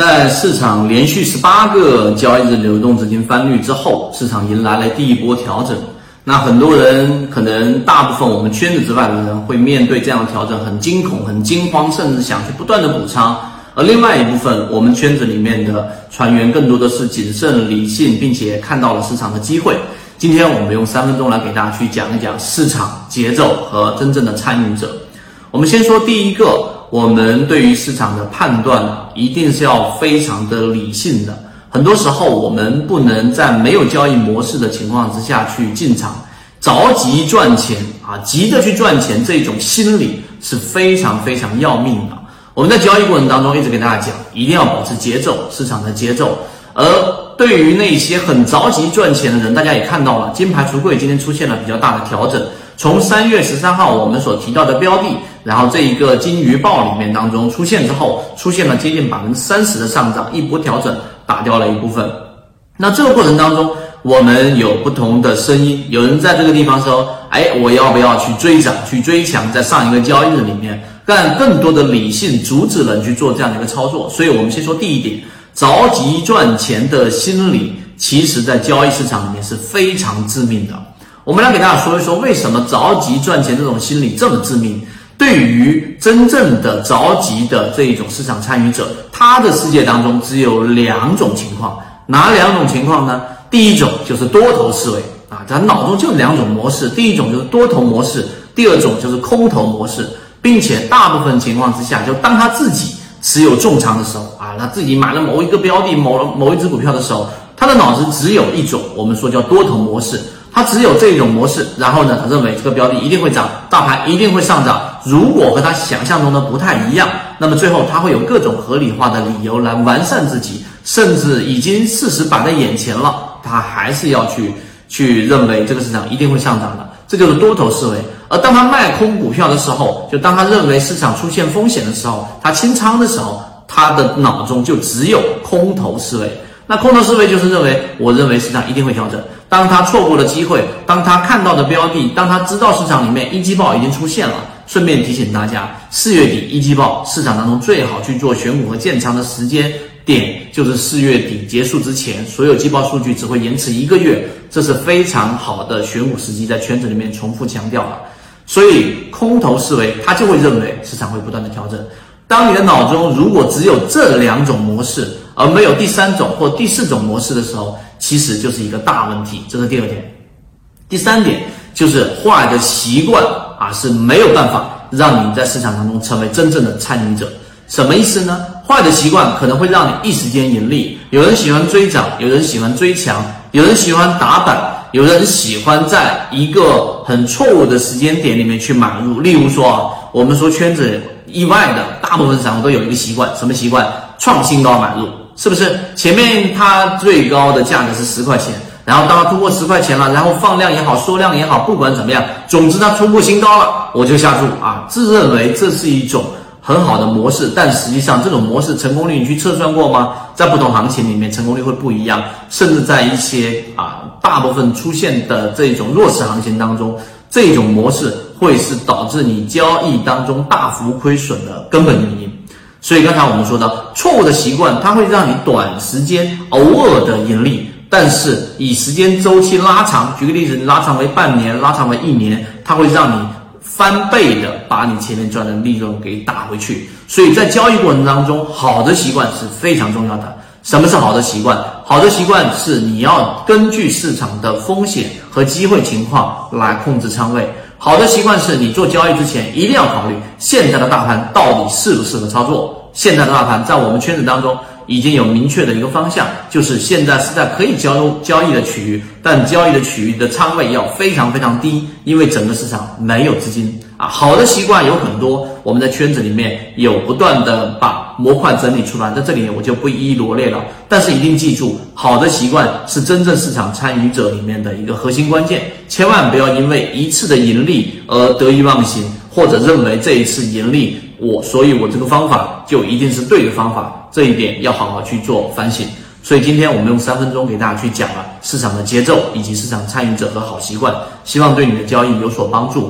在市场连续十八个交易日流动资金翻绿之后，市场迎来了第一波调整。那很多人可能大部分我们圈子之外的人会面对这样的调整很惊恐、很惊慌，甚至想去不断的补仓。而另外一部分我们圈子里面的船员更多的是谨慎理性，并且看到了市场的机会。今天我们用三分钟来给大家去讲一讲市场节奏和真正的参与者。我们先说第一个，我们对于市场的判断，一定是要非常的理性的。很多时候我们不能在没有交易模式的情况之下去进场，着急赚钱啊，急着去赚钱，这种心理是非常非常要命的。我们在交易过程当中一直给大家讲，一定要保持节奏，市场的节奏。而对于那些很着急赚钱的人，大家也看到了，金牌橱柜今天出现了比较大的调整。从三月十三号我们所提到的标的，然后这一个金鱼报里面当中出现之后，出现了接近百分之三十的上涨，一波调整打掉了一部分。那这个过程当中，我们有不同的声音，有人在这个地方说：“哎，我要不要去追涨、去追强？”在上一个交易日里面，但更多的理性阻止人去做这样的一个操作。所以我们先说第一点。着急赚钱的心理，其实在交易市场里面是非常致命的。我们来给大家说一说，为什么着急赚钱这种心理这么致命？对于真正的着急的这一种市场参与者，他的世界当中只有两种情况，哪两种情况呢？第一种就是多头思维啊，咱脑中就两种模式，第一种就是多头模式，第二种就是空头模式，并且大部分情况之下，就当他自己。持有重仓的时候啊，他自己买了某一个标的、某某一只股票的时候，他的脑子只有一种，我们说叫多头模式，他只有这种模式。然后呢，他认为这个标的一定会涨，大盘一定会上涨。如果和他想象中的不太一样，那么最后他会有各种合理化的理由来完善自己，甚至已经事实摆在眼前了，他还是要去去认为这个市场一定会上涨的。这就是多头思维。而当他卖空股票的时候，就当他认为市场出现风险的时候，他清仓的时候，他的脑中就只有空头思维。那空头思维就是认为，我认为市场一定会调整。当他错过了机会，当他看到的标的，当他知道市场里面一季报已经出现了。顺便提醒大家，四月底一季报市场当中最好去做选股和建仓的时间点，就是四月底结束之前，所有季报数据只会延迟一个月，这是非常好的选股时机，在圈子里面重复强调了。所以空头思维，他就会认为市场会不断的调整。当你的脑中如果只有这两种模式，而没有第三种或第四种模式的时候，其实就是一个大问题。这是第二点。第三点就是坏的习惯啊是没有办法让你在市场当中成为真正的参与者。什么意思呢？坏的习惯可能会让你一时间盈利。有人喜欢追涨，有人喜欢追强，有人喜欢打板。有人喜欢在一个很错误的时间点里面去买入，例如说啊，我们说圈子意外的大部分散户都有一个习惯，什么习惯？创新高买入，是不是？前面它最高的价格是十块钱，然后当它突破十块钱了，然后放量也好，缩量也好，不管怎么样，总之它突破新高了，我就下注啊，自认为这是一种。很好的模式，但实际上这种模式成功率你去测算过吗？在不同行情里面成功率会不一样，甚至在一些啊大部分出现的这种弱势行情当中，这种模式会是导致你交易当中大幅亏损的根本原因。所以刚才我们说的错误的习惯，它会让你短时间偶尔的盈利，但是以时间周期拉长，举个例子，拉长为半年，拉长为一年，它会让你。翻倍的把你前面赚的利润给打回去，所以在交易过程当中，好的习惯是非常重要的。什么是好的习惯？好的习惯是你要根据市场的风险和机会情况来控制仓位。好的习惯是你做交易之前一定要考虑现在的大盘到底适不适合操作。现在的大盘在我们圈子当中。已经有明确的一个方向，就是现在是在可以交交易的区域，但交易的区域的仓位要非常非常低，因为整个市场没有资金啊。好的习惯有很多，我们在圈子里面有不断的把模块整理出来，在这里我就不一一罗列了。但是一定记住，好的习惯是真正市场参与者里面的一个核心关键，千万不要因为一次的盈利而得意忘形，或者认为这一次盈利。我，所以我这个方法就一定是对的方法，这一点要好好去做反省。所以今天我们用三分钟给大家去讲了市场的节奏以及市场参与者和好习惯，希望对你的交易有所帮助。